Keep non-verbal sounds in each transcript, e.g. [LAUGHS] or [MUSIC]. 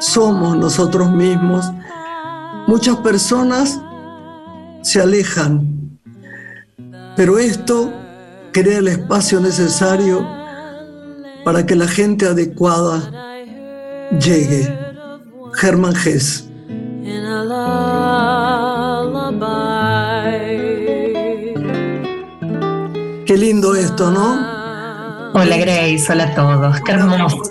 somos nosotros mismos, muchas personas se alejan, pero esto crea el espacio necesario para que la gente adecuada llegue. Germán Gess. Qué lindo esto, ¿no? Hola Grace, hola a todos, qué hermoso.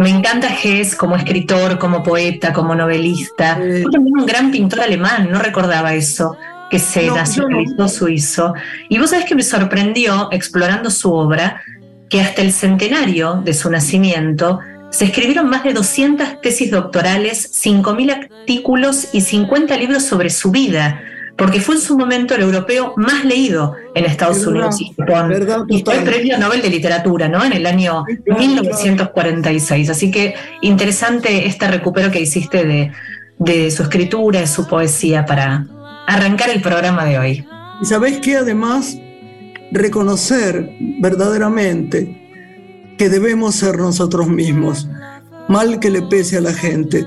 Me encanta Gess como escritor, como poeta, como novelista. también un gran pintor alemán, no recordaba eso, que se nacionalizó suizo. Y vos sabés que me sorprendió, explorando su obra, que hasta el centenario de su nacimiento se escribieron más de 200 tesis doctorales, 5.000 artículos y 50 libros sobre su vida porque fue en su momento el europeo más leído en Estados Unidos y Japón. y fue el premio Nobel de Literatura, ¿no? En el año 1946. Así que interesante este recupero que hiciste de, de su escritura, de su poesía, para arrancar el programa de hoy. Y sabés que además reconocer verdaderamente que debemos ser nosotros mismos, mal que le pese a la gente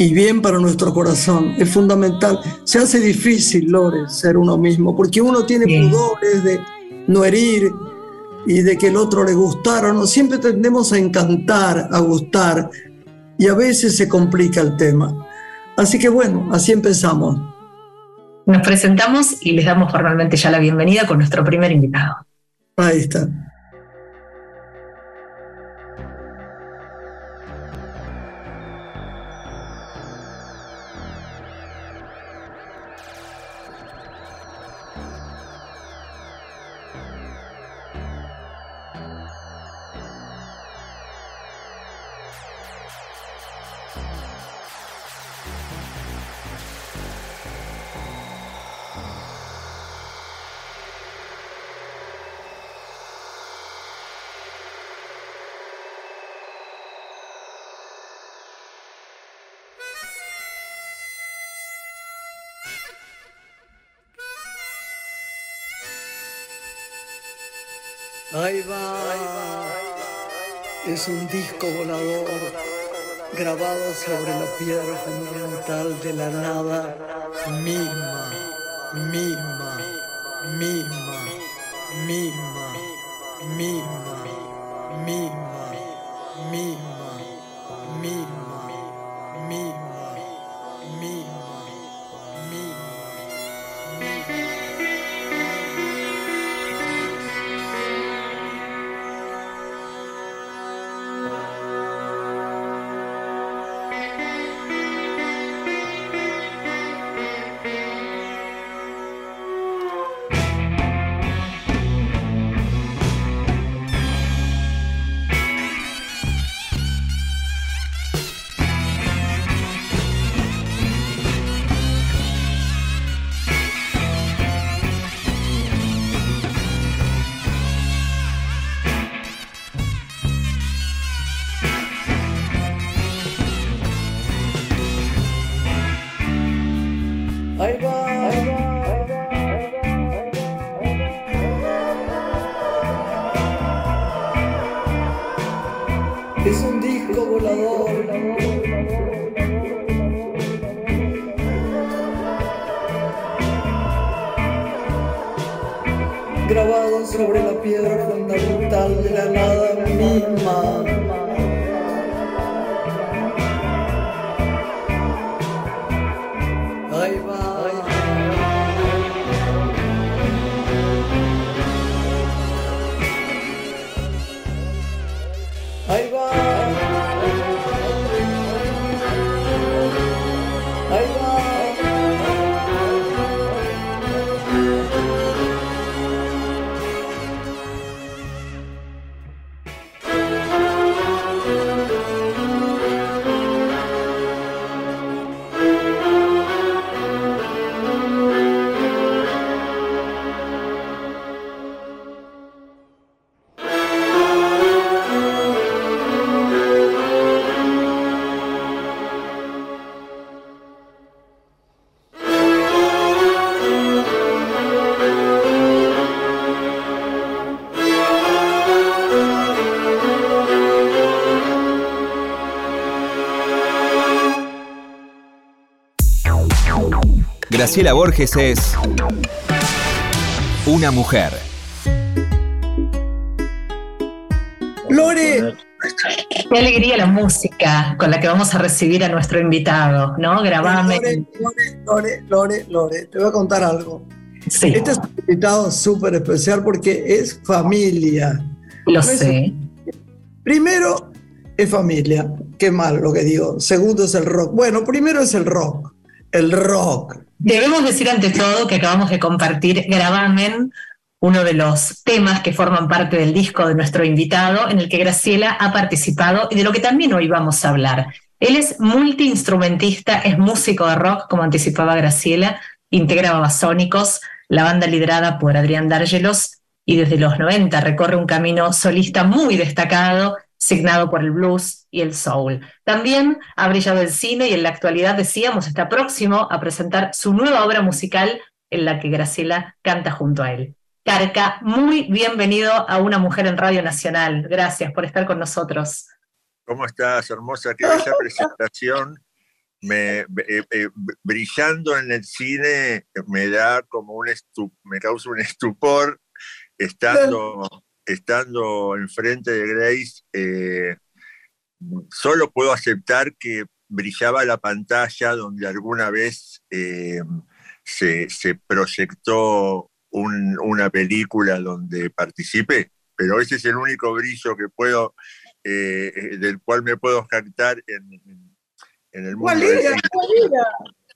y bien para nuestro corazón. Es fundamental. Se hace difícil, Lore, ser uno mismo, porque uno tiene pudores de no herir y de que el otro le gustara. No, siempre tendemos a encantar, a gustar, y a veces se complica el tema. Así que bueno, así empezamos. Nos presentamos y les damos formalmente ya la bienvenida con nuestro primer invitado. Ahí está. es un disco volador grabado sobre la piedra fundamental de la nada misma, misma, misma, misma, misma, misma, misma, misma. Graciela Borges es una mujer. Lore. Qué alegría la música con la que vamos a recibir a nuestro invitado, ¿no? Grabame. Lore, Lore, Lore, Lore, te voy a contar algo. Sí. Este es un invitado súper especial porque es familia. Lo sé. Primero, es familia. Qué mal lo que digo. Segundo es el rock. Bueno, primero es el rock. El rock. Debemos decir ante todo que acabamos de compartir Gravamen, uno de los temas que forman parte del disco de nuestro invitado, en el que Graciela ha participado y de lo que también hoy vamos a hablar. Él es multiinstrumentista, es músico de rock, como anticipaba Graciela, integra Babasónicos, la banda liderada por Adrián Dárgelos, y desde los 90 recorre un camino solista muy destacado signado por el blues y el soul. También ha brillado el cine y en la actualidad, decíamos, está próximo a presentar su nueva obra musical en la que Graciela canta junto a él. Carca, muy bienvenido a Una Mujer en Radio Nacional. Gracias por estar con nosotros. ¿Cómo estás, hermosa? Qué bella presentación. Me, eh, eh, brillando en el cine me da como un me causa un estupor estando estando enfrente de Grace, eh, solo puedo aceptar que brillaba la pantalla donde alguna vez eh, se, proyectó una película donde participé, pero ese es el único brillo que puedo, eh, del cual me puedo jactar en, el mundo. ¿Cuál era?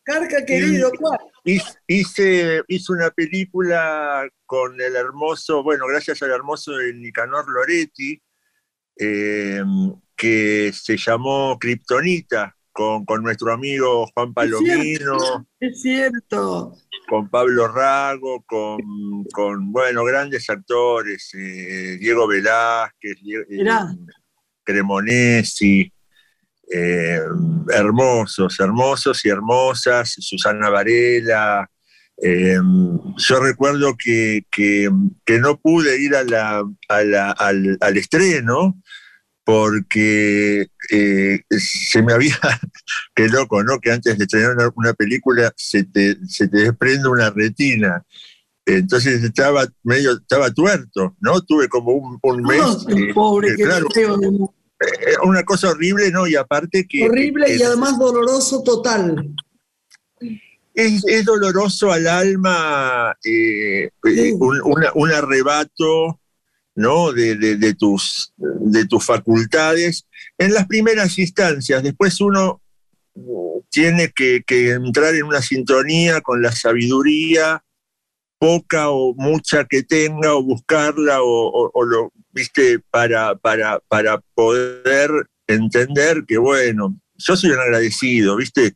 Carca querido, ¿cuál? Hice, hice una película con el hermoso, bueno, gracias al hermoso Nicanor Loretti, em, que se llamó Kryptonita, con, con, nuestro amigo Juan Palomino. Es cierto. Con Pablo Rago, con, con bueno, grandes actores, eh, Diego Velázquez, eh, Cremonesi, eh, hermosos, hermosos y hermosas, Susana Varela. Eh, yo recuerdo que, que, no pude ir a la, al, al, estreno porque eh, se me había, [LAUGHS] qué loco, ¿no? Que antes de estrenar una, película se te, se te desprende una retina. Entonces estaba medio, estaba tuerto, ¿no? Tuve como un, un mes. pobre, que claro, una cosa horrible, ¿no? Y aparte que... Horrible y además doloroso total. Es, doloroso al alma eh, eh, un, arrebato, ¿no? De, tus, de tus facultades en las primeras instancias. Después uno tiene que, entrar en una sintonía con la sabiduría, poca o mucha que tenga, o buscarla, o lo, ¿viste? Para, para, para poder entender que, bueno, yo soy un agradecido, ¿viste?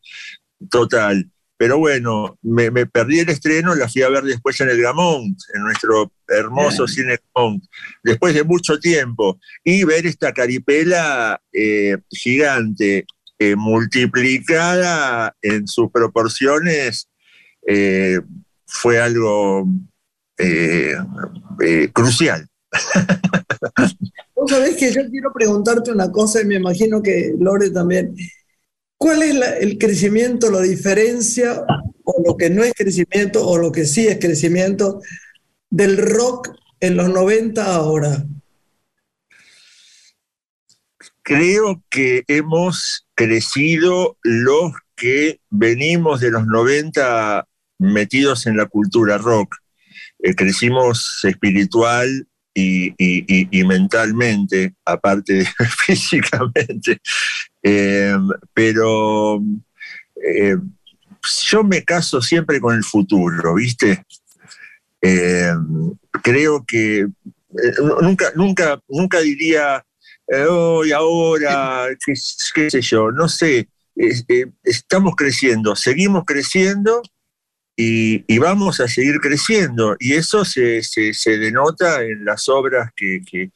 Total. Pero bueno, me, perdí el estreno, la fui a ver después en el Gamont, en nuestro hermoso cine Gamont, después de mucho tiempo. Y ver esta caripela eh, gigante, eh, multiplicada en sus proporciones, eh, fue algo crucial. Vos sabés que yo quiero preguntarte una cosa y me imagino que Lore también. ¿Cuál es el crecimiento, la diferencia, o lo que no es crecimiento, o lo que sí es crecimiento del rock en los 90 ahora? Creo que hemos crecido los que venimos de los 90 metidos en la cultura rock. Eh, crecimos espiritual, y, mentalmente, aparte de [LAUGHS] físicamente. Eh, pero eh, yo me caso siempre con el futuro, ¿viste? Eh, creo que nunca, nunca, nunca diría hoy, ahora, qué, sé yo, no sé. estamos creciendo, seguimos creciendo y, vamos a seguir creciendo. Y eso se, denota en las obras que,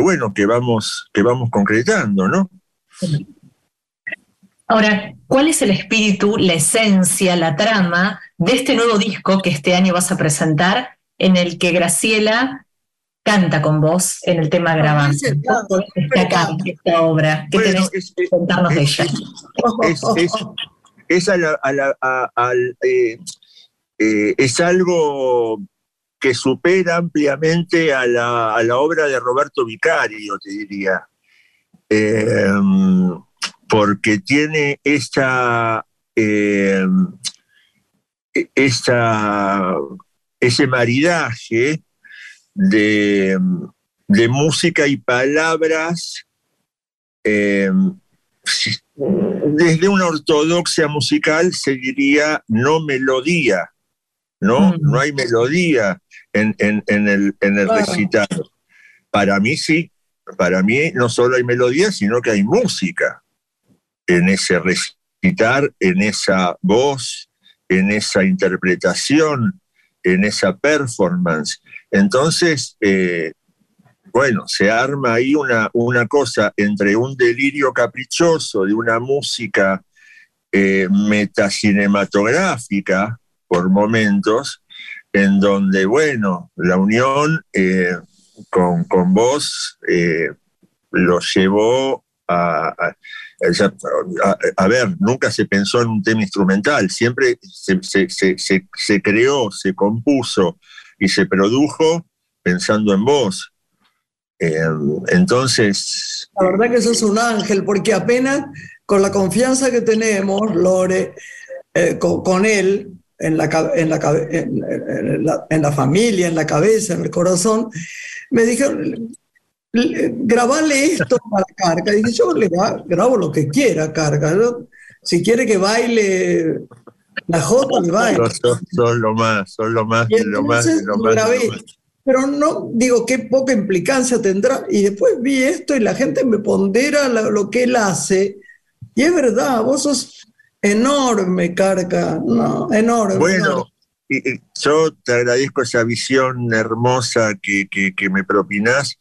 bueno, que vamos, que vamos concretando, ¿no? Ahora, ¿cuál es el espíritu, la esencia, la trama de este nuevo disco que este año vas a presentar, en el que Graciela canta con vos en el tema grabado? Esta, esta obra, ¿qué tenés que contarnos de ella? Es, es, es a la, a la, a, eh, eh, es algo que supera ampliamente a la, obra de Roberto Vicario, te diría, em, porque tiene esta, em, ese maridaje de, de música y palabras em, desde una ortodoxia musical se diría no melodía, ¿no? Mm. No hay melodía en, el, en recital. Para mí sí, para mí no solo hay melodía, sino que hay música en ese recitar, en esa voz, en esa interpretación, en esa performance. Entonces, eh, bueno, se arma ahí una, una cosa entre un delirio caprichoso de una música eh, metacinematográfica por momentos, en donde, bueno, la unión eh, con, con, vos eh, lo llevó a, a, ver, nunca se pensó en un tema instrumental, siempre se, se creó, se compuso y se produjo pensando en vos. Em, entonces... La verdad que sos un ángel, porque apenas con la confianza que tenemos, Lore, eh, con, él, en la, en, la, en, la, familia, en la cabeza, en el corazón, me dijeron, grabale esto para Carga. Y dije, yo le grabo lo que quiera, Carga. Si quiere que baile la Jota, le baile. Son, lo más, son lo más, lo más, lo más pero no, digo, qué poca implicancia tendrá. Y después vi esto y la gente me pondera lo, que él hace. Y es verdad, vos sos enorme, Carca, no, enorme. Bueno, Y, yo te agradezco esa visión hermosa que, que, me propinás,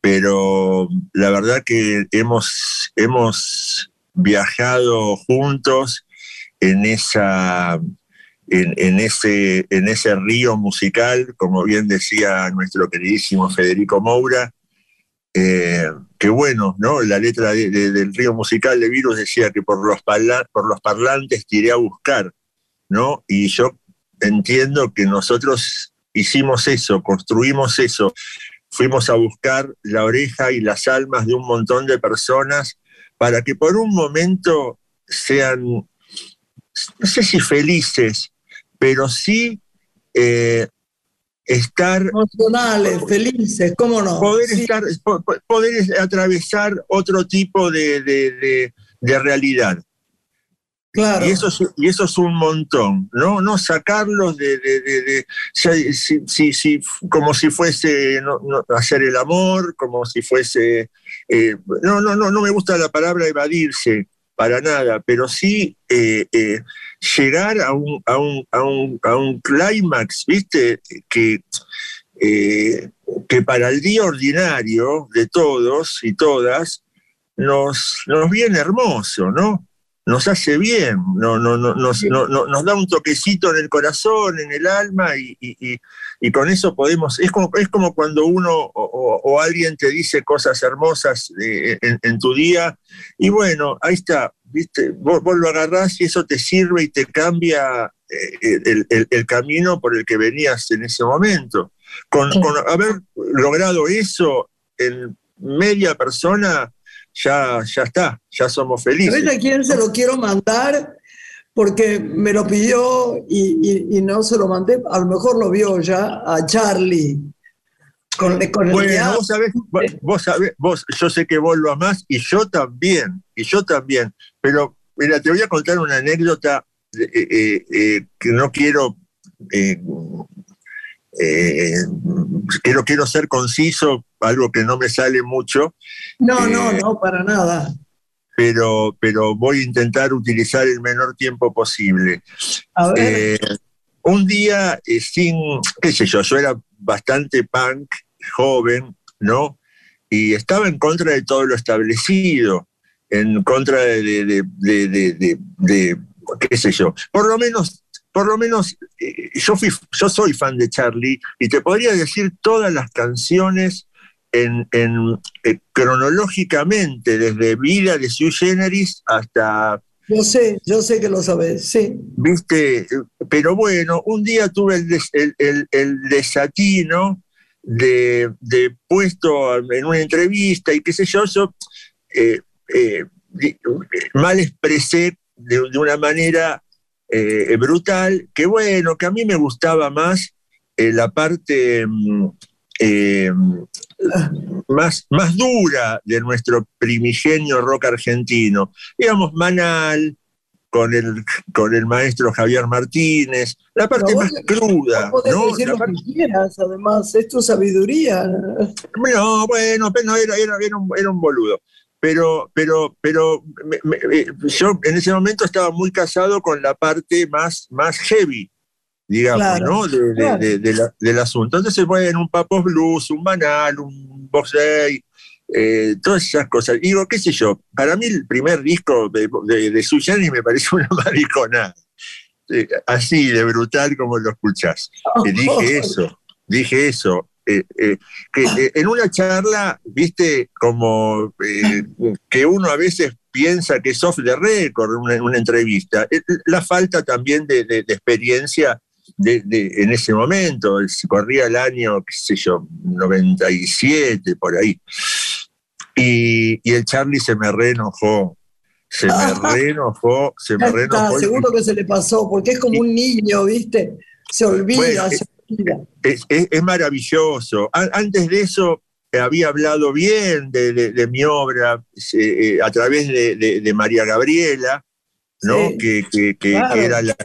pero la verdad que hemos, hemos viajado juntos en esa en, ese, en ese río musical, como bien decía nuestro queridísimo Federico Moura, eh, que bueno, ¿no? La letra del río musical de Virus decía que por los, por los parlantes tiré a buscar, ¿no? Y yo entiendo que nosotros hicimos eso, construimos eso, fuimos a buscar la oreja y las almas de un montón de personas para que por un momento sean, no sé si felices, pero sí eh, estar... Emocionales, felices, ¿cómo no? Poder, estar, poder atravesar otro tipo de, realidad. Claro. Y eso, es, y eso es un montón, ¿no? No sacarlos de, como si fuese hacer el amor, como si fuese. Eh, no, no, no, no me gusta la palabra evadirse, para nada, pero sí eh, eh, llegar a un, a un, a un, a un clímax, ¿viste? Que, eh, que para el día ordinario de todos y todas nos, nos viene hermoso, ¿no? Nos hace bien, no, no, no, nos, nos da un toquecito en el corazón, en el alma y, y con eso podemos, es como, es como cuando uno o, alguien te dice cosas hermosas en, tu día, y bueno, ahí está, ¿viste? Vos, lo agarrás y eso te sirve y te cambia eh, el, camino por el que venías en ese momento. Con, haber logrado eso en media persona, ya, ya está, ya somos felices. ¿Sabes a quién se lo quiero mandar? porque me lo pidió y, no se lo mandé. A lo mejor lo vio ya a Charlie. Con, bueno, vos sabés, vos sabés, vos, yo sé que vos lo amás y yo también, y yo también. Pero mira, te voy a contar una anécdota eh, eh, eh, que no quiero, quiero, quiero ser conciso, algo que no me sale mucho. No, no, no, para nada pero, pero voy a intentar utilizar el menor tiempo posible. Un día, sin, qué sé yo, yo era bastante punk, joven, ¿no? Y estaba en contra de todo lo establecido, en contra de, de, qué sé yo, por lo menos por lo menos eh, yo, fui, yo soy fan de Charlie y te podría decir todas las canciones en, en eh, cronológicamente, desde Vida de Sui Generis hasta Yo sé, yo sé que lo sabes, sí. Viste, pero bueno, un día tuve el, desatino de, puesto en una entrevista y qué sé yo, yo eh, eh, mal expresé de, una manera eh, brutal, que bueno, que a mí me gustaba más la parte mm, más, más dura de nuestro primigenio rock argentino. Digamos, Manal, con el, con el maestro Javier Martínez, la parte más cruda. ¿no? Decir lo que quieras, además, es tu sabiduría. No, bueno, pero era, era, era, un, era un boludo. Pero, pero, pero eh, yo en ese momento estaba muy casado con la parte más, más heavy digamos, ¿no? del asunto. Entonces, bueno, un Papos Blues, un Banal, un Box Day, eh, todas esas cosas. Digo, qué sé yo, para mí el primer disco de, de, de me parece [LAUGHS] una maricona. Eh, así de brutal como lo escuchás. [LAUGHS] dije eso, dije eso. Eh, que en una charla, viste, como que uno a veces piensa que es off the record, una, una entrevista. La falta también de, de experiencia en ese momento, se corría el año, qué sé yo, 97, por ahí. Y, el Charlie se me reenojó. Se me [LAUGHS] reenojó, se me reenojó. seguro que se le pasó, porque es como un niño, ¿viste? Se olvida, Es, maravilloso. antes de eso, había hablado bien de, mi obra eh, a través de, María Gabriela, ¿no? Que, era la,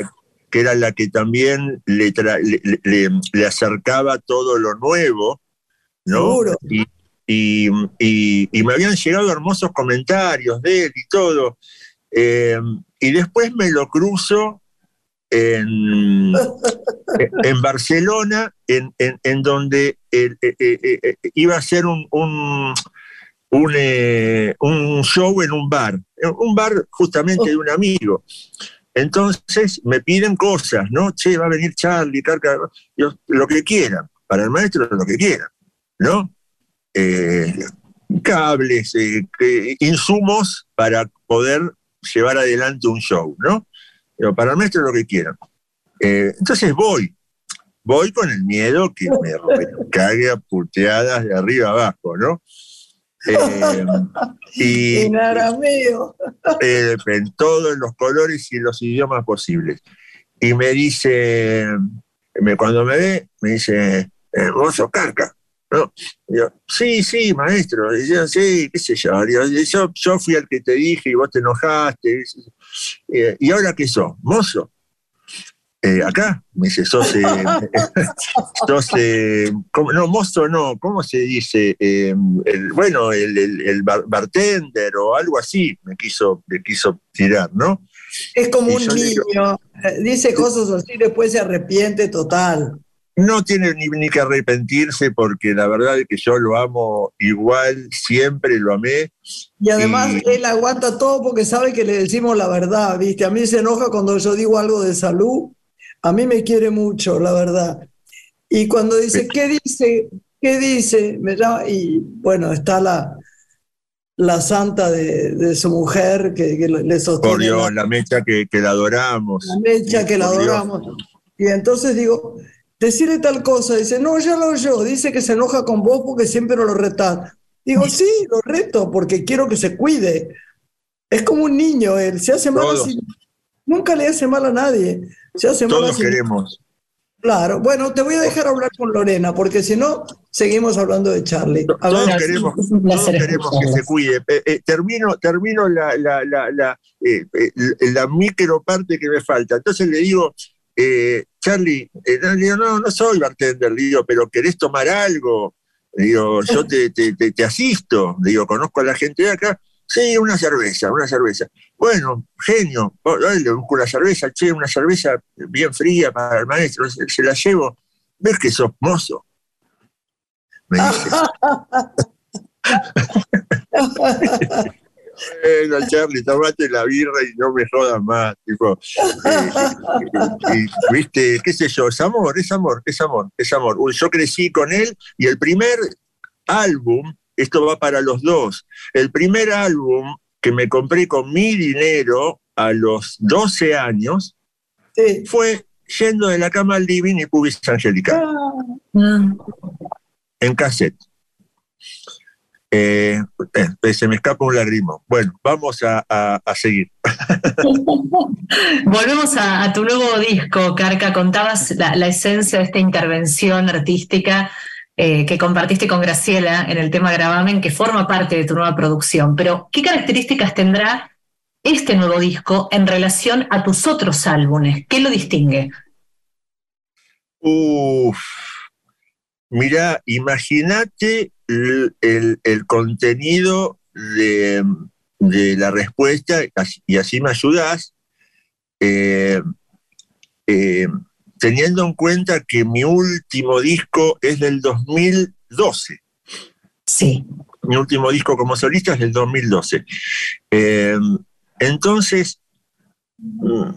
que era la que también le, le, acercaba todo lo nuevo, ¿no? Y, y, me habían llegado hermosos comentarios de él y todo. Eh, y después me lo cruzo en, [LAUGHS] en Barcelona, en, en, donde eh, eh, iba a ser un, un, un, show en un bar, un bar justamente de un amigo. Entonces me piden cosas, ¿no? Che, va a venir Charlie, Carca, lo que quieran, para el maestro lo que quieran, ¿no? Eh, cables, eh, insumos para poder llevar adelante un show, ¿no? Pero para el maestro lo que quieran. Eh, entonces voy, voy con el miedo que me, me [LAUGHS] cague a puteadas de arriba abajo, ¿no? Eh, y, [LAUGHS] en arameo. [LAUGHS] Eh, en todos los colores y los idiomas posibles. Y me dice, cuando me ve, me dice, vos sos carca. ¿no? yo, sí, sí, maestro. Y yo, sí, qué sé yo. yo. yo. fui el que te dije y vos te enojaste. ¿Y ahora qué sos? ¿Mozo? Eh, acá, me dice, sos, eh, [LAUGHS] eh, no, mozo no, ¿cómo se dice? bueno, el, bartender o algo así me quiso, me quiso tirar, ¿no? Es como un niño, dice cosas así, después se arrepiente total. No tiene ni, ni, que arrepentirse porque la verdad es que yo lo amo igual, siempre lo amé. Y además él aguanta todo porque sabe que le decimos la verdad, ¿viste? A mí se enoja cuando yo digo algo de salud a mí me quiere mucho, la verdad. Y cuando dice, ¿qué dice? ¿Qué dice? Me llama, y bueno, está la, la santa de, su mujer que, le sostiene. Por Dios, la, mecha que, la adoramos. La mecha que la adoramos. Y entonces digo, decirle tal cosa, dice, no, ya lo oyó, dice que se enoja con vos porque siempre lo retás. Digo, sí, lo reto porque quiero que se cuide. Es como un niño, él se hace mal así. Nunca le hace mal a nadie. Todos queremos. Claro, bueno, te voy a dejar hablar con Lorena, porque si no, seguimos hablando de Charlie. Todos queremos, que se cuide. Eh, eh, termino termino la, la, la, eh, la, micro parte que me falta. Entonces le digo, Charlie, no, no, soy bartender, digo, pero ¿querés tomar algo? Digo, yo te, te, te, asisto, digo, conozco a la gente de acá. Sí, una cerveza, una cerveza. Bueno, genio, le busco la cerveza, che, una cerveza bien fría para el maestro, se, la llevo. ¿Ves que sos mozo? Me dice. [LAUGHS] bueno, Charlie, tomate la birra y no me jodas más. Tipo, eh, viste, qué sé yo, es amor, es amor, es amor, es amor. Yo crecí con él y el primer álbum, esto va para los dos, el primer álbum que me compré con mi dinero a los 12 años fue yendo de la cama al living y pubis angelical. Ah. En cassette. Eh, eh, se me escapa un lagrimo. Bueno, vamos a, seguir. [LAUGHS] Volvemos a, tu nuevo disco, Carca. Contabas la, esencia de esta intervención artística eh, que compartiste con Graciela en el tema Gravamen, que forma parte de tu nueva producción. Pero, ¿qué características tendrá este nuevo disco en relación a tus otros álbumes? ¿Qué lo distingue? Uf, mira, imagínate el, contenido de, la respuesta y así me ayudas, eh, eh, teniendo en cuenta que mi último disco es del 2012. Sí. Mi último disco como solista es del 2012. Entonces, mm,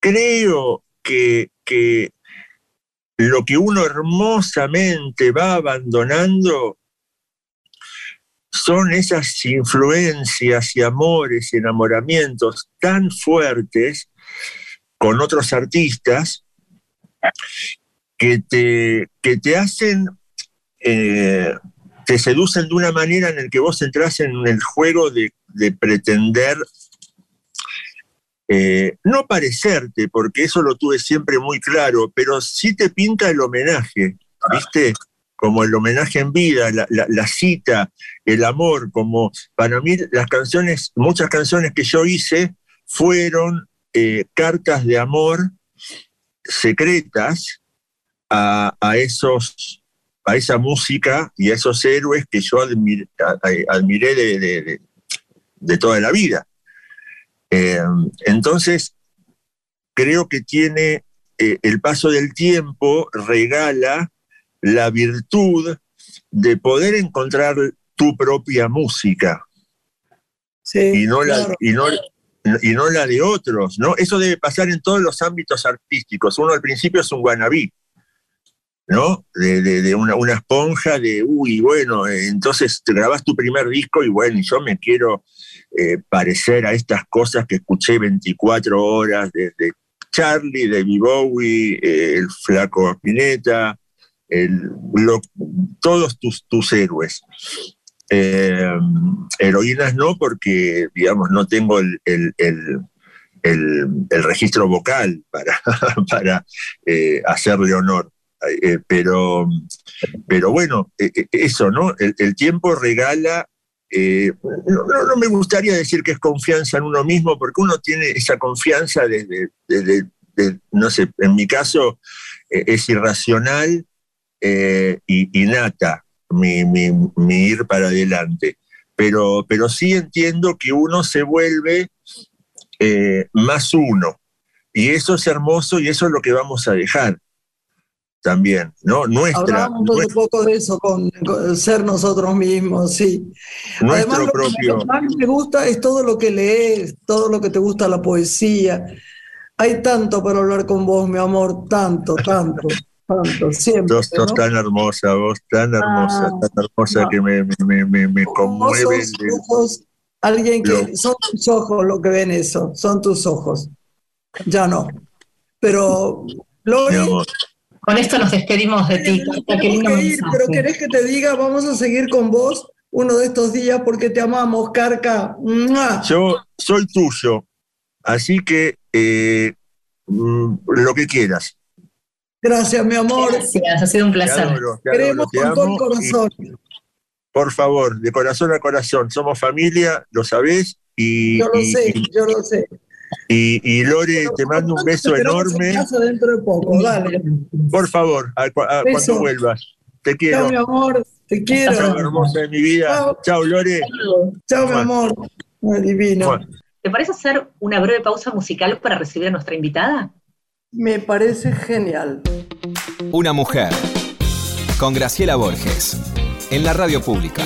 creo que, lo que uno hermosamente va abandonando son esas influencias y amores y enamoramientos tan fuertes con otros artistas que te, que te hacen, eh, te seducen de una manera en la que vos entras en el juego de pretender eh, no parecerte, porque eso lo tuve siempre muy claro, pero sí te pinta el homenaje, ¿viste? Como el homenaje en vida, la, cita, el amor, como para mí las canciones, muchas canciones que yo hice fueron eh, cartas de amor secretas a, esos a esa música y a esos héroes que yo admiré, de, de toda la vida. Eh, entonces, creo que tiene eh, el paso del tiempo, regala la virtud de poder encontrar tu propia música. y, no la, y, no, y no la de otros, ¿no? Eso debe pasar en todos los ámbitos artísticos. Uno al principio es un guanabí, ¿no? De, una, una, esponja de, uy, bueno, eh, entonces te grabas tu primer disco y bueno, yo me quiero eh, parecer a estas cosas que escuché 24 horas desde Charlie, de Bowie, eh, el flaco Spinetta, todos tus, tus héroes. heroínas no, porque, digamos, no tengo el, registro vocal para, [LAUGHS] para hacerle honor. Eh, pero, pero bueno, eh, eh, eso, ¿no? El, tiempo regala, no, me gustaría decir que es confianza en uno mismo, porque uno tiene esa confianza desde, no sé, en mi caso es irracional y, nata mi, ir para adelante. Pero, pero sí entiendo que uno se vuelve más uno. Y eso es hermoso y eso es lo que vamos a dejar también, ¿no? Nuestra. Hablamos un poco de eso, con, ser nosotros mismos, sí. Nuestro Además, propio. Lo que más me gusta es todo lo que lees, todo lo que te gusta la poesía. Hay tanto para hablar con vos, mi amor, tanto, tanto. [LAUGHS] Tanto, siempre. Sos, sos tan hermosa, vos, tan hermosa, ah, tan hermosa que me, me, me, me conmueve. Alguien que. Son tus ojos lo que ven eso, son tus ojos. Ya no. Pero, Lori, con esto nos despedimos de ti. pero querés que te diga, vamos a seguir con vos uno de estos días porque te amamos, Carca. Yo soy tuyo, así que eh, mm, lo que quieras. Gracias, mi amor. Gracias, ha sido un placer. Queremos con todo el corazón. por favor, de corazón a corazón, somos familia, lo sabés. Y, yo lo sé, yo lo sé. Y, Lore, te mando un beso enorme. dentro de poco, dale. Por favor, cuando vuelvas. Te quiero. Chao, mi amor. Te quiero. Chao, hermosa de mi vida. Chao, Lore. Chao, mi amor. Divino. ¿Te parece hacer una breve pausa musical para recibir a nuestra invitada? Me parece genial. Una mujer. Con Graciela Borges. En la radio pública.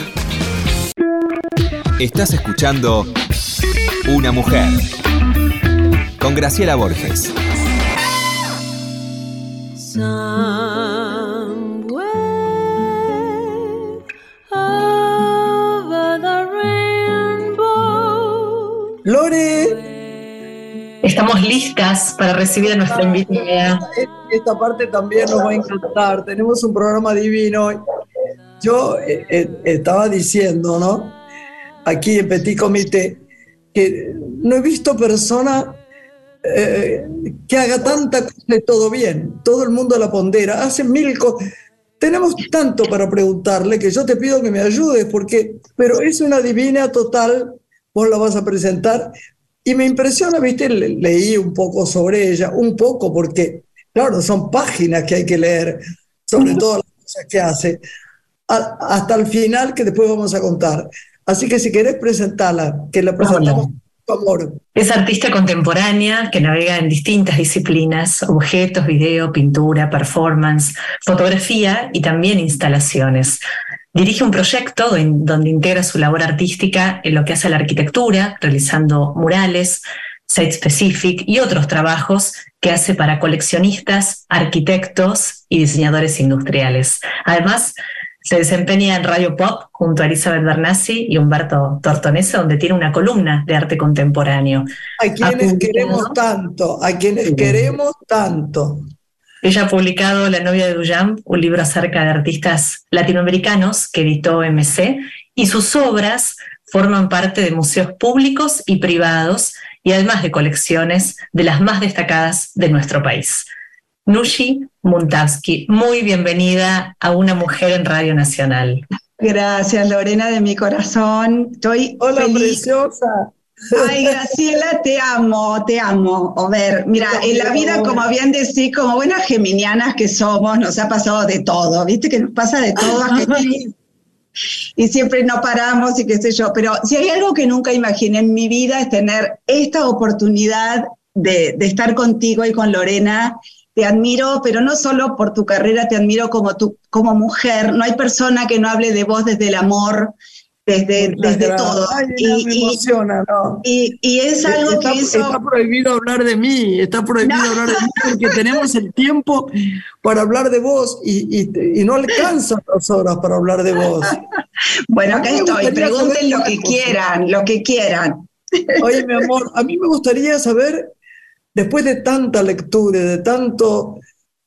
Estás escuchando Una mujer con Graciela Borges. Lore. Estamos listas para recibir a nuestra invitada. Esta parte también nos va a encantar. Tenemos un programa divino. Yo eh, eh, estaba diciendo, ¿no? Aquí en Petit Comité, que no he visto persona eh, que haga tanta cosa y todo bien. Todo el mundo la pondera, hace mil cosas. Tenemos tanto para preguntarle que yo te pido que me ayudes, porque, pero es una divina total, vos la vas a presentar, y me impresiona, viste, leí un poco sobre ella, un poco porque, claro, son páginas que hay que leer sobre todas las cosas que hace, hasta el final que después vamos a contar. Así que si querés presentarla, que la presentamos. por Es artista contemporánea que navega en distintas disciplinas, objetos, video, pintura, performance, fotografía y también instalaciones. Dirige un proyecto donde integra su labor artística en lo que hace a la arquitectura, realizando murales, site specific y otros trabajos que hace para coleccionistas, arquitectos y diseñadores industriales. Además, se desempeña en Radio Pop junto a Elizabeth Bernassi y Humberto Tortonese, donde tiene una columna de arte contemporáneo. A quienes queremos tanto, a quienes queremos tanto. Ella ha publicado La novia de Duyam, un libro acerca de artistas latinoamericanos que editó MC, y sus obras forman parte de museos públicos y privados y además de colecciones de las más destacadas de nuestro país. Nushi Muntavsky, muy bienvenida a Una Mujer en Radio Nacional. Gracias, Lorena, de mi corazón. Estoy Hola, preciosa. Ay, Graciela, te amo, te amo. A ver, mira, en la vida, como bien decís, como buenas geminianas que somos, nos ha pasado de todo, ¿viste? Que nos pasa de todo a [LAUGHS] y siempre no paramos y qué sé yo. Pero si hay algo que nunca imaginé en mi vida es tener esta oportunidad de, de estar contigo y con Lorena. Te admiro, pero no solo por tu carrera, te admiro como, tu, como mujer. No hay persona que no hable de vos desde el amor, desde, desde todo. y, me emociona, ¿no? y, y, es algo está, que eso... Está prohibido hablar de mí, está prohibido no. hablar de mí porque tenemos el tiempo para hablar de vos y, y, y no alcanzan las horas para hablar de vos. Bueno, acá estoy, pregunten lo que quieran, lo que quieran. Oye, mi amor, a mí me gustaría saber, después de tanta lectura, de tanto,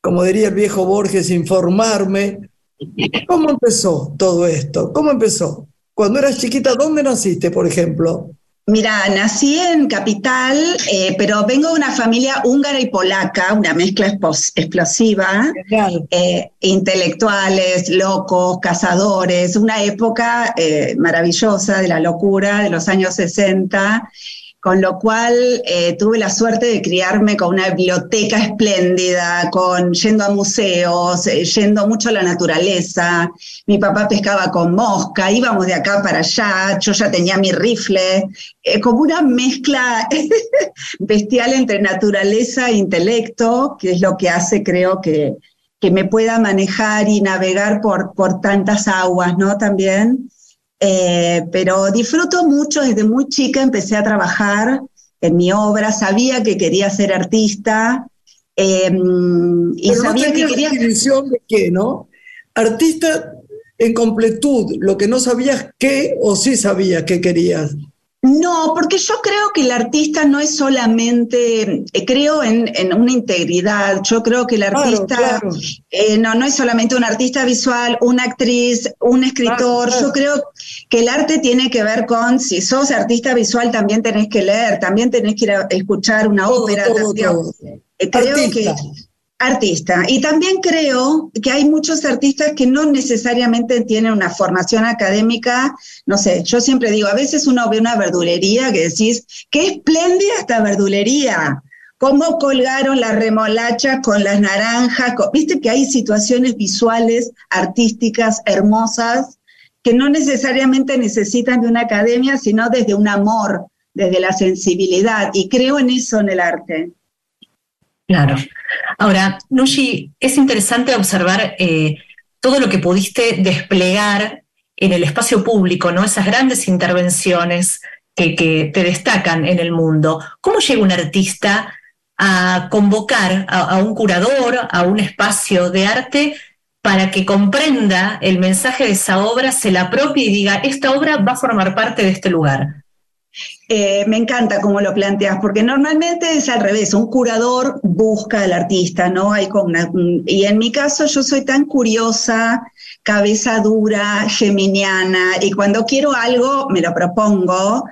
como diría el viejo Borges, informarme, ¿cómo empezó todo esto? ¿Cómo empezó? Cuando eras chiquita, ¿dónde naciste, por ejemplo? Mira, nací en Capital, eh, pero vengo de una familia húngara y polaca, una mezcla explosiva, eh, intelectuales, locos, cazadores, una época eh, maravillosa de la locura de los años 60 con lo cual eh, tuve la suerte de criarme con una biblioteca espléndida, con yendo a museos, eh, yendo mucho a la naturaleza. Mi papá pescaba con mosca, íbamos de acá para allá, yo ya tenía mi rifle, eh, como una mezcla [LAUGHS] bestial entre naturaleza e intelecto, que es lo que hace, creo, que, que me pueda manejar y navegar por, por tantas aguas, ¿no? También. Eh, pero disfruto mucho, desde muy chica empecé a trabajar en mi obra, sabía que quería ser artista eh, y pero sabía no que quería... definición de qué, ¿no? Artista en completud, lo que no sabías qué o sí sabías qué querías. No, porque yo creo que el artista no es solamente, eh, creo en, en, una integridad, yo creo que el artista claro, claro. Eh, no, no es solamente un artista visual, una actriz, un escritor, claro, yo creo que el arte tiene que ver con, si sos artista visual también tenés que leer, también tenés que ir a escuchar una todo, ópera, todo, también. todo. Eh, creo Artista. que artista. Y también creo que hay muchos artistas que no necesariamente tienen una formación académica. No sé, yo siempre digo, a veces uno ve una verdulería que decís, qué espléndida esta verdulería. Cómo colgaron las remolachas con las naranjas. Viste que hay situaciones visuales, artísticas, hermosas, que no necesariamente necesitan de una academia, sino desde un amor, desde la sensibilidad. Y creo en eso en el arte. Claro. Ahora, Nushi, es interesante observar eh, todo lo que pudiste desplegar en el espacio público, ¿no? Esas grandes intervenciones que, te destacan en el mundo. ¿Cómo llega un artista a convocar a, a, un curador, a un espacio de arte, para que comprenda el mensaje de esa obra, se la apropie y diga, esta obra va a formar parte de este lugar? Eh, me encanta cómo lo planteas, porque normalmente es al revés, un curador busca al artista, ¿no? Hay y en mi caso yo soy tan curiosa, cabeza dura, geminiana, y cuando quiero algo me lo propongo,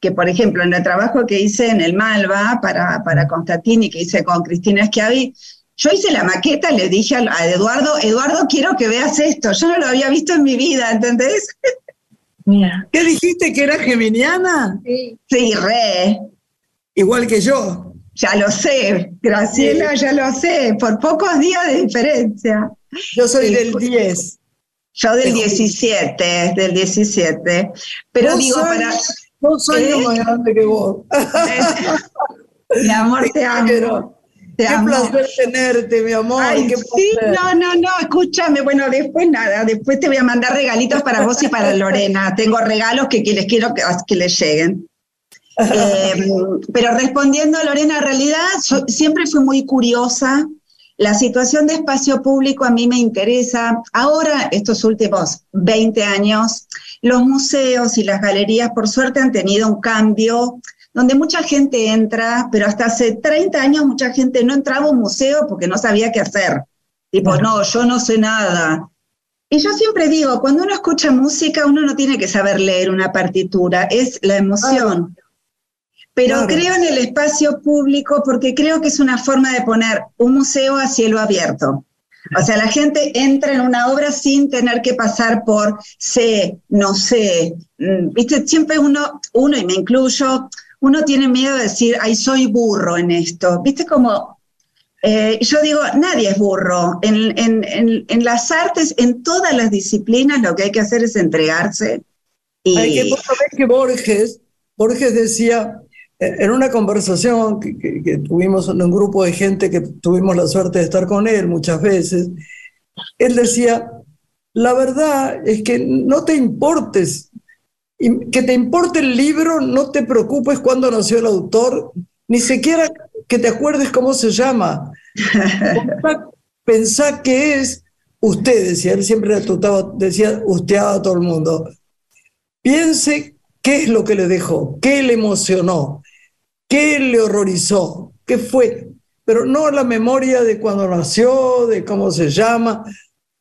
que por ejemplo en el trabajo que hice en el Malva para, para Constantini, que hice con Cristina Schiavi, yo hice la maqueta, le dije a Eduardo, Eduardo, quiero que veas esto, yo no lo había visto en mi vida, ¿entendés? ¿Qué dijiste que era geminiana? Sí, sí, re. Igual que yo. Ya lo sé, Graciela, ya lo sé, por pocos días de diferencia. Yo soy del 10. Yo del 17, del 17. Pero digo, para. Dos años ¿Eh? más grande que vos. [LAUGHS] Mi amor, [LAUGHS] te amo qué placer tenerte, mi amor. sí, no, no, no, escúchame. Bueno, después nada, después te voy a mandar regalitos para vos y para [LAUGHS] Lorena. Tengo regalos que, les quiero que, que les lleguen. [LAUGHS] Eh, pero respondiendo a Lorena, en realidad siempre fui muy curiosa. La situación de espacio público a mí me interesa. Ahora, estos últimos 20 años, los museos y las galerías, por suerte, han tenido un cambio donde mucha gente entra, pero hasta hace 30 años mucha gente no entraba a un museo porque no sabía qué hacer. Tipo, no, yo no sé nada. Y yo siempre digo, cuando uno escucha música, uno no tiene que saber leer una partitura, es la emoción. Pero creo en el espacio público porque creo que es una forma de poner un museo a cielo abierto. O sea, la gente entra en una obra sin tener que pasar por sé, no sé. Mm, viste, siempre uno, uno y me incluyo, uno tiene miedo de decir, ay, soy burro en esto. ¿Viste cómo? Eh, yo digo, nadie es burro. En, las artes, en todas las disciplinas, lo que hay que hacer es entregarse. Y... Hay que, que Borges, Borges decía, eh, en una conversación que, tuvimos en un grupo de gente que tuvimos la suerte de estar con él muchas veces, él decía, la verdad es que no te importes que te importe el libro, no te preocupes cuándo nació el autor, ni siquiera que te acuerdes cómo se llama. [LAUGHS] Pensá que es usted, decía, él siempre decía usted a todo el mundo. Piense qué es lo que le dejó, qué le emocionó, qué le horrorizó, qué fue, pero no la memoria de cuando nació, de cómo se llama.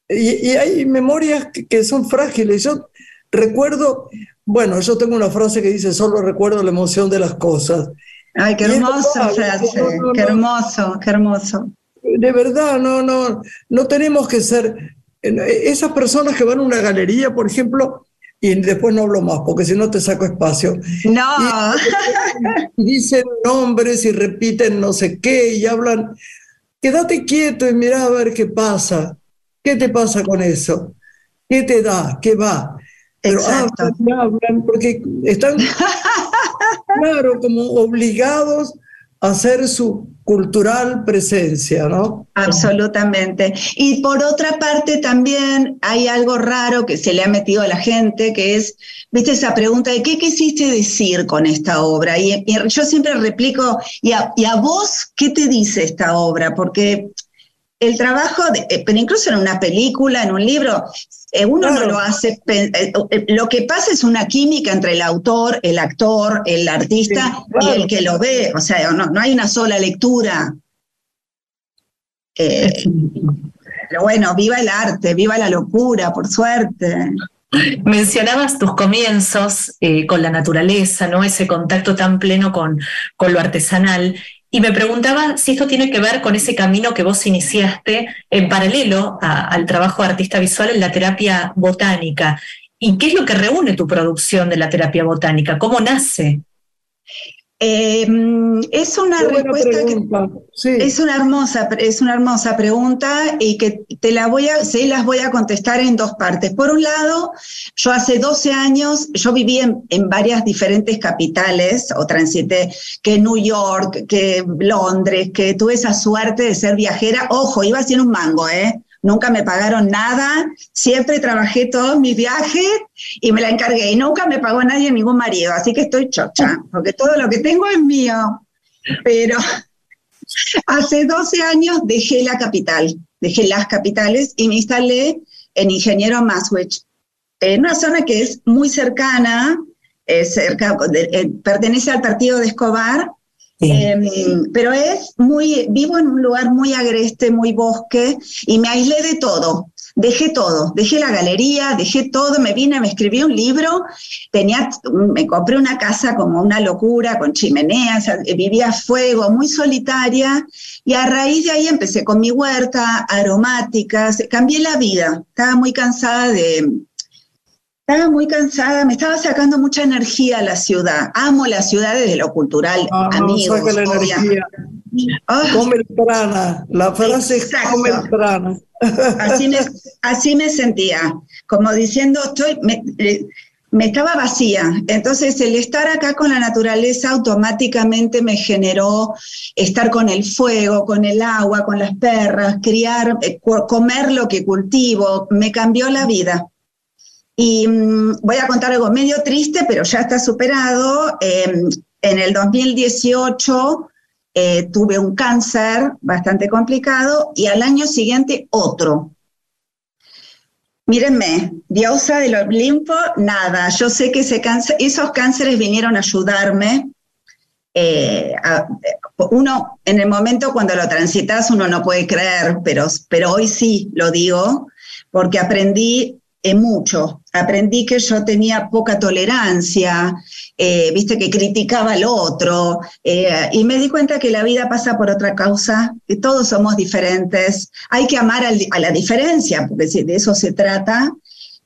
Y, hay memorias que, que, son frágiles. Yo recuerdo bueno, yo tengo una frase que dice, solo recuerdo la emoción de las cosas. Ay, qué hermosa frase, qué hermoso, qué hermoso. De verdad, no, no, no tenemos que ser esas personas que van a una galería, por ejemplo, y después no hablo más, porque si no te saco espacio. No. Y, [LAUGHS] dicen nombres y repiten no sé qué y hablan. Quédate quieto y mira a ver qué pasa. ¿Qué te pasa con eso? ¿Qué te da? ¿Qué va? Pero hablan, porque están, [LAUGHS] claro, como obligados a hacer su cultural presencia, ¿no? Absolutamente. Y por otra parte también hay algo raro que se le ha metido a la gente, que es, viste, esa pregunta de qué quisiste decir con esta obra. Y, yo siempre replico, ¿y a, ¿y a, vos qué te dice esta obra? Porque el trabajo, eh, pero incluso en una película, en un libro, uno no lo hace. Eh, lo que pasa es una química entre el autor, el actor, el artista y el que lo ve. O sea, no, no hay una sola lectura. pero bueno, viva el arte, viva la locura, por suerte. Mencionabas tus comienzos con la naturaleza, ¿no? Ese contacto tan pleno con, con lo artesanal. Y me preguntaba si esto tiene que ver con ese camino que vos iniciaste en paralelo al trabajo de artista visual en la terapia botánica. ¿Y qué es lo que reúne tu producción de la terapia botánica? ¿Cómo nace? Em, es una respuesta es una hermosa, es una hermosa pregunta y que te la voy a, se las voy a contestar en dos partes. Por un lado, yo hace 12 años, yo viví en, en varias diferentes capitales o transité que New York, que Londres, que tuve esa suerte de ser viajera. Ojo, iba haciendo un mango, ¿eh? Nunca me pagaron nada, siempre trabajé todos mis viajes y me la encargué. Y nunca me pagó nadie ningún marido, así que estoy chocha, porque todo lo que tengo es mío. Pero [LAUGHS] hace 12 años dejé la capital, dejé las capitales y me instalé en Ingeniero Maswich, en una zona que es muy cercana cerca, pertenece al partido de Escobar, em, pero es muy, vivo en un lugar muy agreste, muy bosque, y me aislé de todo. Dejé todo, dejé la galería, dejé todo, me vine, me escribí un libro, tenía, me compré una casa como una locura, con chimeneas, vivía a fuego, muy solitaria, y a raíz de ahí empecé con mi huerta, aromáticas, cambié la vida, estaba muy cansada de, estaba muy cansada, me estaba sacando mucha energía a la ciudad. Amo la ciudad desde lo cultural, ah, amigos. la energía. Oh. Come prana, la frase es come prana. Así me, así me sentía, como diciendo, estoy, me, me, estaba vacía. Entonces el estar acá con la naturaleza automáticamente me generó estar con el fuego, con el agua, con las perras, criar, eh, comer lo que cultivo, me cambió la vida. Y mm, voy a contar algo medio triste, pero ya está superado. Em, en el 2018 eh, tuve un cáncer bastante complicado y al año siguiente otro. Mírenme, diosa del Olimpo, nada. Yo sé que ese cáncer, esos cánceres vinieron a ayudarme. Eh, uno, en el momento cuando lo transitas, uno no puede creer, pero, pero hoy sí lo digo, porque aprendí mucho. Aprendí que yo tenía poca tolerancia, eh, viste que criticaba al otro, eh, y me di cuenta que la vida pasa por otra causa, que todos somos diferentes. Hay que amar a la diferencia, porque de eso se trata.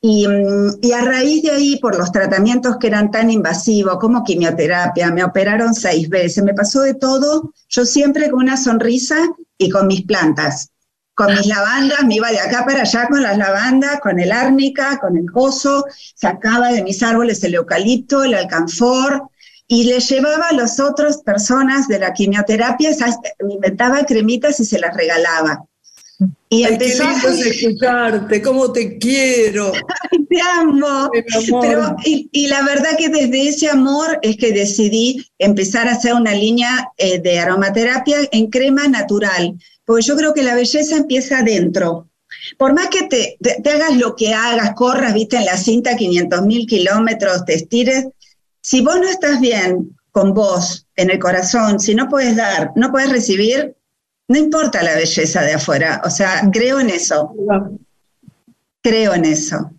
Y, mm, y, a raíz de ahí, por los tratamientos que eran tan invasivos como quimioterapia, me operaron seis veces, me pasó de todo, yo siempre con una sonrisa y con mis plantas con mis lavandas, me iba de acá para allá con las lavandas, con el árnica, con el gozo, sacaba de mis árboles el eucalipto, el alcanfor, y le llevaba a las otras personas de la quimioterapia, me inventaba cremitas y se las regalaba. Y Ay, empezó qué escucharte, cómo te quiero. te amo. Pero, y, la verdad que desde ese amor es que decidí empezar a hacer una línea eh, de aromaterapia en crema natural porque yo creo que la belleza empieza adentro. Por más que te, te, hagas lo que hagas, corras, viste, en la cinta 500 mil kilómetros, te estires, si vos no estás bien con vos, en el corazón, si no puedes dar, no puedes recibir, no importa la belleza de afuera. O sea, creo en eso. Creo en eso.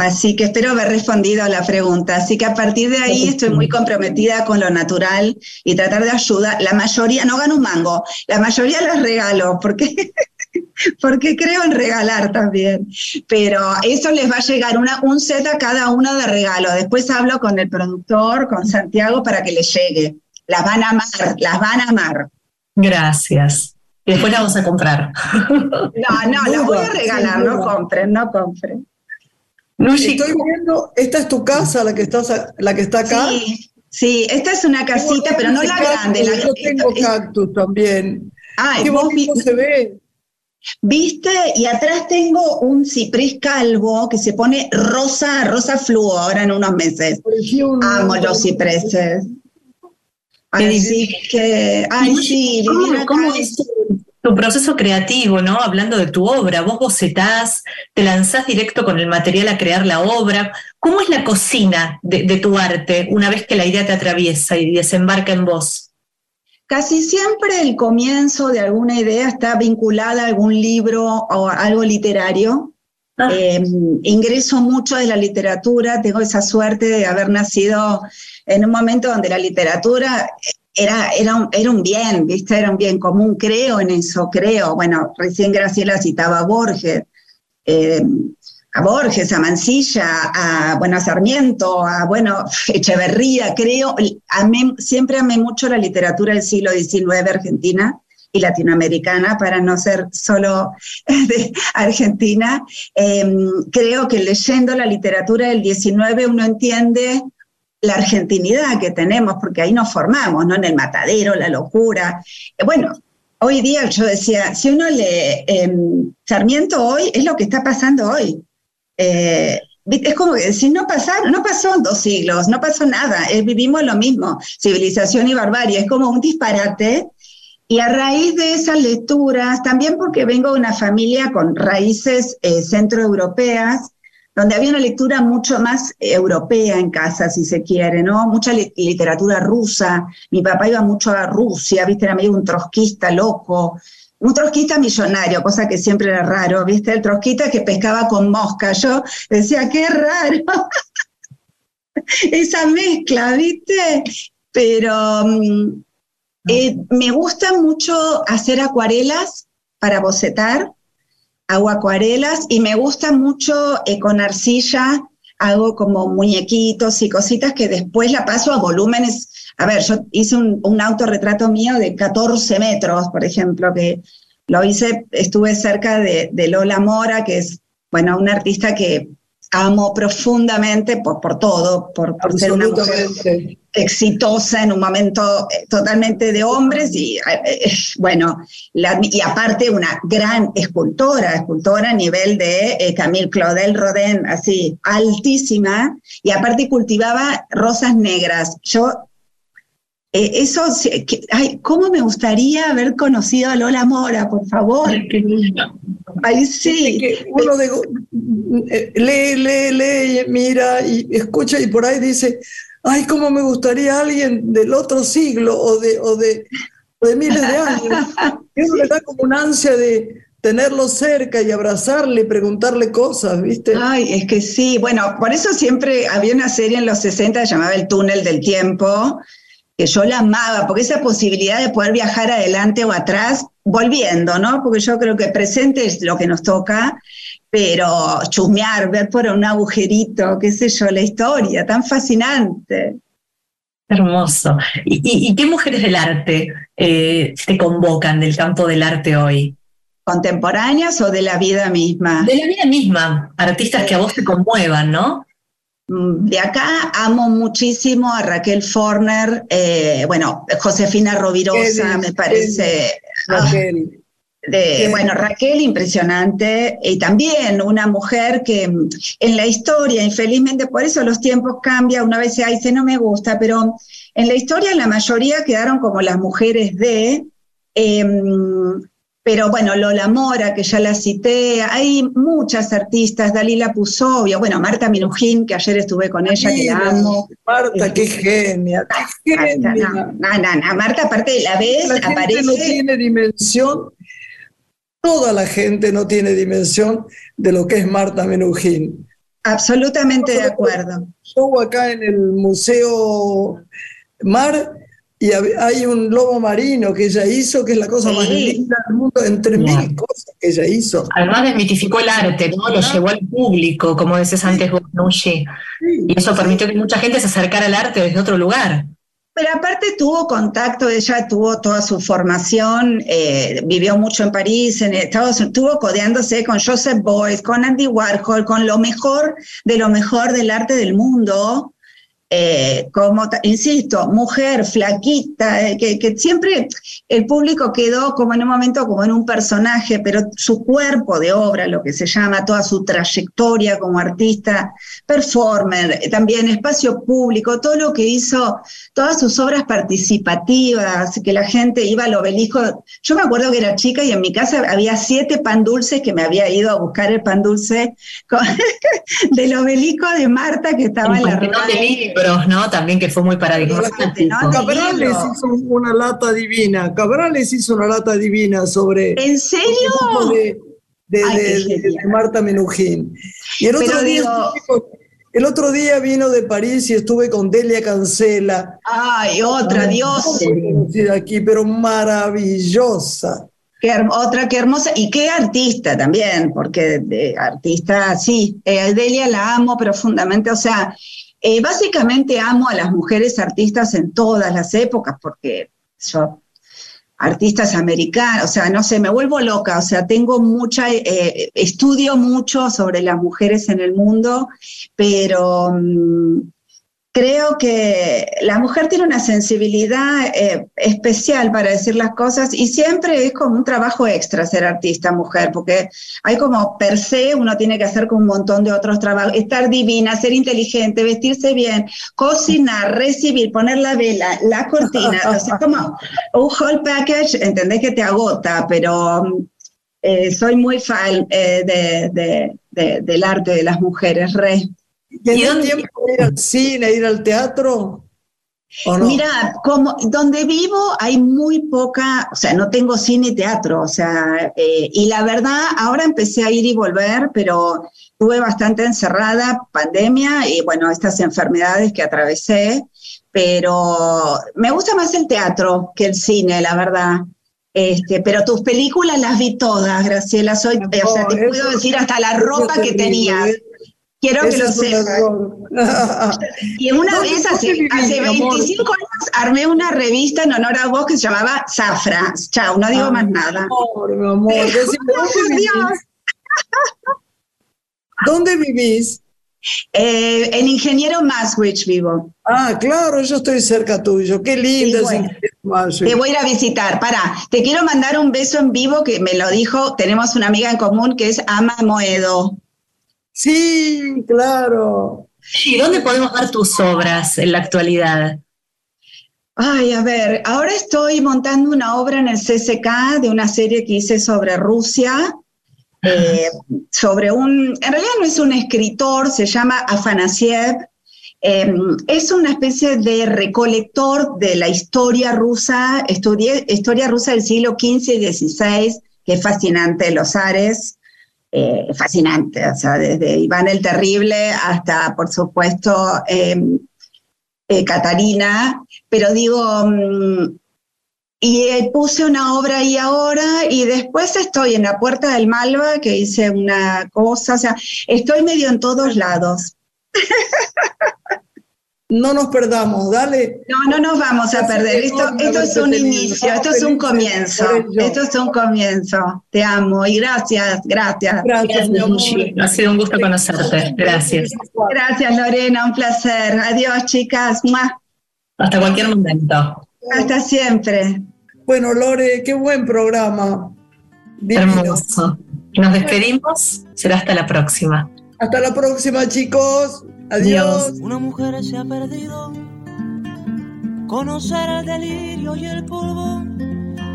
Así que espero haber respondido a la pregunta. Así que a partir de ahí estoy muy comprometida con lo natural y tratar de ayudar. La mayoría, no gano un mango, la mayoría las regalo porque, [LAUGHS] porque creo en regalar también. Pero eso les va a llegar una, un set a cada uno de regalo. Después hablo con el productor, con Santiago, para que les llegue. Las van a amar, las van a amar. Gracias. Y después las vamos a comprar. [LAUGHS] No, no, las voy a regalar, no compren, no compren. Estoy viendo, esta es tu casa, la que, estás, la que está acá. Sí, sí, esta es una casita, pero no la grande. La, yo tengo cactus también. Ay, Qué bonito se ve. ¿Viste? Y atrás tengo un ciprés calvo que se pone rosa, rosa fluo ahora en unos meses. Amo los cipreses. Así que, ay, sí, ¿Cómo, es tu proceso creativo, ¿no? Hablando de tu obra, vos bocetás, te lanzás directo con el material a crear la obra. ¿Cómo es la cocina de, tu arte una vez que la idea te atraviesa y desembarca en vos? Casi siempre el comienzo de alguna idea está vinculada a algún libro o algo literario. Ah. Em, ingreso mucho de la literatura, tengo esa suerte de haber nacido en un momento donde la literatura era, era, un, era un bien, ¿viste? Era un bien común, creo en eso, creo. Bueno, recién Graciela citaba a Borges, eh, a Borges, a Mansilla, a, bueno, Sarmiento, a, bueno, [LAUGHS] Echeverría, creo, siempre amé mucho la literatura del siglo XIX argentina y latinoamericana, para no ser solo [LAUGHS] Argentina. Em, creo que leyendo la literatura del XIX uno entiende la argentinidad que tenemos, porque ahí nos formamos, ¿no? En el matadero, la locura. Eh, bueno, hoy día yo decía, si uno lee em, Sarmiento hoy, es lo que está pasando hoy. Eh, es como que si no pasaron, no pasó dos siglos, no pasó nada, vivimos lo mismo, civilización y barbarie, es como un disparate. Y a raíz de esas lecturas, también porque vengo de una familia con raíces eh, centroeuropeas, donde había una lectura mucho más europea en casa, si se quiere, ¿no? Mucha literatura rusa. Mi papá iba mucho a Rusia, ¿viste? Era medio un trotskista loco. Un trotskista millonario, cosa que siempre era raro, ¿viste? El trotskista que pescaba con mosca. Yo decía, qué raro. [LAUGHS] Esa mezcla, ¿viste? Pero mm, eh, me gusta mucho hacer acuarelas para bocetar hago acuarelas y me gusta mucho eh, con arcilla, hago como muñequitos y cositas que después la paso a volúmenes. A ver, yo hice un, un autorretrato mío de 14 metros, por ejemplo, que lo hice, estuve cerca de, de Lola Mora, que es, bueno, una artista que amo profundamente por, por todo, por, por ser una mujer exitosa en un momento eh, totalmente de hombres y eh, eh, bueno, y aparte una gran escultora, escultora a nivel de Camille Claudel Rodin, así altísima, y aparte cultivaba rosas negras. Yo eso, ay, ¿cómo me gustaría haber conocido a Lola Mora, por favor? Ay, sí. uno lee, lee, lee, mira y escucha y por ahí dice, ay, cómo me gustaría alguien del otro siglo o de, o de, de miles de años. [LAUGHS] Le da como una ansia de tenerlo cerca y abrazarle preguntarle cosas, ¿viste? Ay, es que sí. Bueno, por eso siempre había una serie en los 60 llamada El túnel del tiempo, que yo la amaba, porque esa posibilidad de poder viajar adelante o atrás, volviendo, ¿no? Porque yo creo que presente es lo que nos toca, pero chusmear, ver por un agujerito, qué sé yo, la historia, tan fascinante. Hermoso. ¿Y, qué mujeres del arte eh, te convocan del campo del arte hoy? ¿Contemporáneas o de la vida misma? De la vida misma, artistas que a vos te conmuevan, ¿no? Mm, de acá amo muchísimo a Raquel Forner, eh, bueno, Josefina Rovirosa, me parece. Ah, Raquel. de, bueno, Raquel, impresionante, y también una mujer que mm, en la historia, infelizmente, por eso los tiempos cambian, una vez se dice no me gusta, pero en la historia la mayoría quedaron como las mujeres de, em, pero bueno, Lola Mora, que ya la cité, hay muchas artistas, Dalila Pusovia, bueno, Marta Minujín, que ayer estuve con ella, que la amo. Marta, qué genia, qué genia. No, no, no, Marta, aparte de la vez, la aparece. no tiene dimensión, toda la gente no tiene dimensión de lo que es Marta Minujín. Absolutamente de acuerdo. Estuvo acá en el Museo Mar y hay un lobo marino que ella hizo, que es la cosa más linda del mundo, entre mil cosas que ella hizo. Además desmitificó el arte, ¿no? Lo llevó al público, como decías antes, sí. Y eso permitió que mucha gente se acercara al arte desde otro lugar. Pero aparte tuvo contacto, ella tuvo toda su formación, eh, vivió mucho en París, en Estados Unidos, estuvo codeándose con Joseph Beuys, con Andy Warhol, con lo mejor de lo mejor del arte del mundo. Eh, como, insisto, mujer, flaquita, eh, que, siempre el público quedó como en un momento como en un personaje, pero su cuerpo de obra, lo que se llama, toda su trayectoria como artista, performer, también espacio público, todo lo que hizo, todas sus obras participativas, que la gente iba al obelisco. Yo me acuerdo que era chica y en mi casa había siete pan dulces que me había ido a buscar el pan dulce [LAUGHS] del obelisco de Marta que estaba en la ¿no? También que fue muy paradigmático. Cabrales hizo una lata divina, Cabrales hizo una lata divina sobre... ¿En serio? De, Marta Menujín. Y el otro, día, el otro día vino de París y estuve con Delia Cancela. Ay, otra, Dios. Aquí, pero maravillosa. Qué, otra, qué hermosa. Y qué artista también, porque de artista, sí. Eh, Delia la amo profundamente. O sea, eh, básicamente amo a las mujeres artistas en todas las épocas, porque yo, artistas americanas, o sea, no sé, me vuelvo loca, o sea, tengo mucha, eh, estudio mucho sobre las mujeres en el mundo, pero... Mm, creo que la mujer tiene una sensibilidad eh, especial para decir las cosas y siempre es como un trabajo extra ser artista mujer, porque hay como per se uno tiene que hacer con un montón de otros trabajos, estar divina, ser inteligente, vestirse bien, cocinar, recibir, poner la vela, la cortina, o sea, como un whole package, entendés que te agota, pero eh, soy muy fan eh, de del arte de las mujeres, re. ¿Tienes tiempo de ir al cine, ir al teatro? Mira, como donde vivo hay muy poca, o sea, no tengo cine y teatro, o sea, eh, y la verdad, ahora empecé a ir y volver, pero estuve bastante encerrada, pandemia y bueno, estas enfermedades que atravesé, pero me gusta más el teatro que el cine, la verdad. Este, pero tus películas las vi todas, Graciela, soy, o sea, te puedo decir hasta la ropa que tenías. ¿Eh? Quiero que lo sepas. [LAUGHS] y una vez, hace, hace 25 años, armé una revista en honor a vos que se llamaba Zafra. Chao, no digo más nada. Amor, mi amor. [LAUGHS] ¿Dónde vivís? Eh, en Ingeniero Maswich vivo. Ah, claro, yo estoy cerca tuyo. Qué lindo Te voy a ir a visitar. Para, te quiero mandar un beso en vivo que me lo dijo. Tenemos una amiga en común que es Ama Moedo. Sí, claro. ¿Y dónde podemos ver tus obras en la actualidad? Ay, a ver, ahora estoy montando una obra en el CCK de una serie que hice sobre Rusia, eh, sobre un, en realidad no es un escritor, se llama Afanasiev, em, es una especie de recolector de la historia rusa, historia rusa del siglo XV y XVI, que es fascinante, los Ares, eh, fascinante, o sea, desde Iván el Terrible hasta, por supuesto, em, eh, Catarina, pero digo, mm, y eh, puse una obra ahí ahora y después estoy en la Puerta del Malva, que hice una cosa, o sea, estoy medio en todos lados. [LAUGHS] no nos perdamos, dale. No, no nos vamos a perder. Esto, esto es un inicio, esto es un comienzo. Esto es un comienzo. Te amo y gracias, gracias. Gracias, Ha sido un gusto conocerte. Gracias. Gracias, Lorena, un placer. Adiós, chicas. Hasta cualquier momento. Hasta siempre. Bueno, Lore, qué buen programa. Hermoso. Nos despedimos. Será hasta la próxima. Hasta la próxima, chicos. Adiós. Una mujer se ha perdido. Conocer el delirio y el polvo.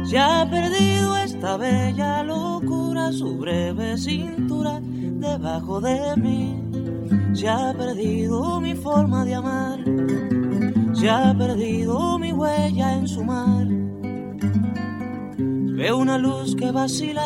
Se ha perdido esta bella locura, su breve cintura debajo de mí. Se ha perdido mi forma de amar. Se ha perdido mi huella en su mar. Veo una luz que vacila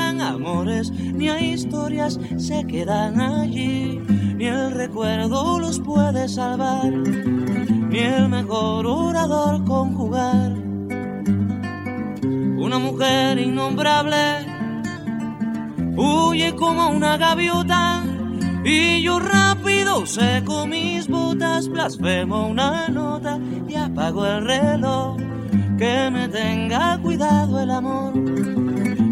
amores, ni a historias se quedan allí ni el recuerdo los puede salvar, ni el mejor orador conjugar. Una mujer innombrable huye como una gaviota y yo rápido seco mis botas, blasfemo una nota y apago el reloj. Que me tenga cuidado el amor,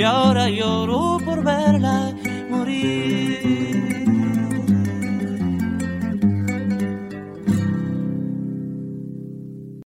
y ahora lloro por verla morir.